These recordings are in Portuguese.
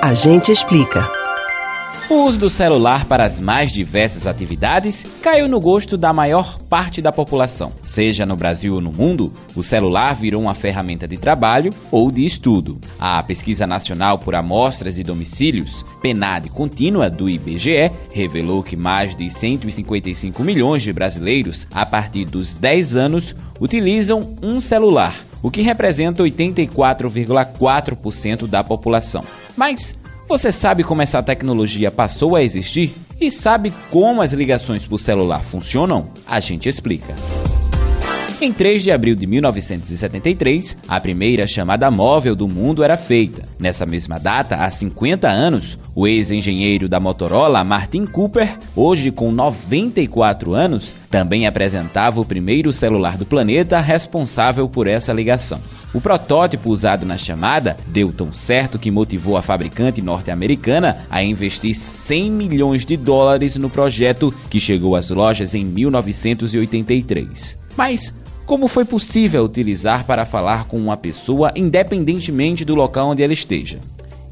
A gente explica. O uso do celular para as mais diversas atividades caiu no gosto da maior parte da população. Seja no Brasil ou no mundo, o celular virou uma ferramenta de trabalho ou de estudo. A Pesquisa Nacional por Amostras de Domicílios, PNAD contínua do IBGE, revelou que mais de 155 milhões de brasileiros, a partir dos 10 anos, utilizam um celular, o que representa 84,4% da população. Mas você sabe como essa tecnologia passou a existir? E sabe como as ligações por celular funcionam? A gente explica. Em 3 de abril de 1973, a primeira chamada móvel do mundo era feita. Nessa mesma data, há 50 anos, o ex-engenheiro da Motorola, Martin Cooper, hoje com 94 anos, também apresentava o primeiro celular do planeta responsável por essa ligação. O protótipo usado na chamada deu tão certo que motivou a fabricante norte-americana a investir 100 milhões de dólares no projeto que chegou às lojas em 1983. Mas como foi possível utilizar para falar com uma pessoa independentemente do local onde ela esteja?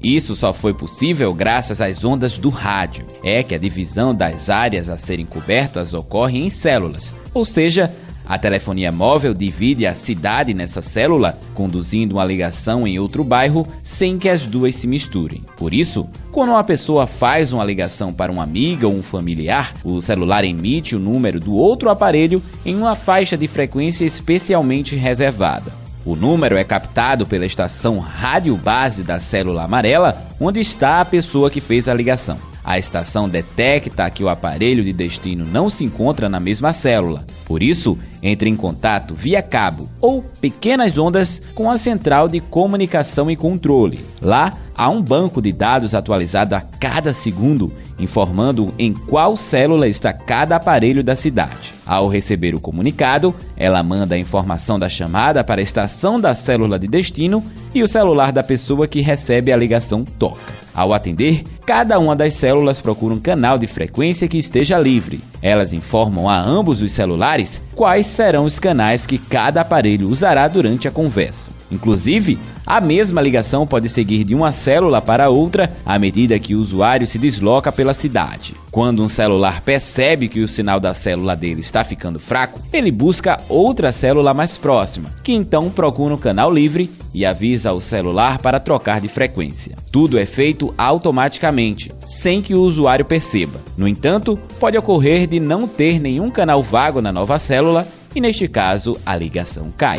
Isso só foi possível graças às ondas do rádio. É que a divisão das áreas a serem cobertas ocorre em células, ou seja, a telefonia móvel divide a cidade nessa célula, conduzindo uma ligação em outro bairro sem que as duas se misturem. Por isso, quando uma pessoa faz uma ligação para uma amiga ou um familiar, o celular emite o número do outro aparelho em uma faixa de frequência especialmente reservada. O número é captado pela estação rádio base da célula amarela, onde está a pessoa que fez a ligação. A estação detecta que o aparelho de destino não se encontra na mesma célula. Por isso, entre em contato via cabo ou pequenas ondas com a central de comunicação e controle. Lá há um banco de dados atualizado a cada segundo, informando em qual célula está cada aparelho da cidade. Ao receber o comunicado, ela manda a informação da chamada para a estação da célula de destino e o celular da pessoa que recebe a ligação toca. Ao atender, cada uma das células procura um canal de frequência que esteja livre. Elas informam a ambos os celulares quais serão os canais que cada aparelho usará durante a conversa. Inclusive, a mesma ligação pode seguir de uma célula para outra à medida que o usuário se desloca pela cidade. Quando um celular percebe que o sinal da célula dele está ficando fraco, ele busca outra célula mais próxima, que então procura um canal livre e avisa ao celular para trocar de frequência. Tudo é feito automaticamente, sem que o usuário perceba. No entanto, pode ocorrer de não ter nenhum canal vago na nova célula e, neste caso, a ligação cai.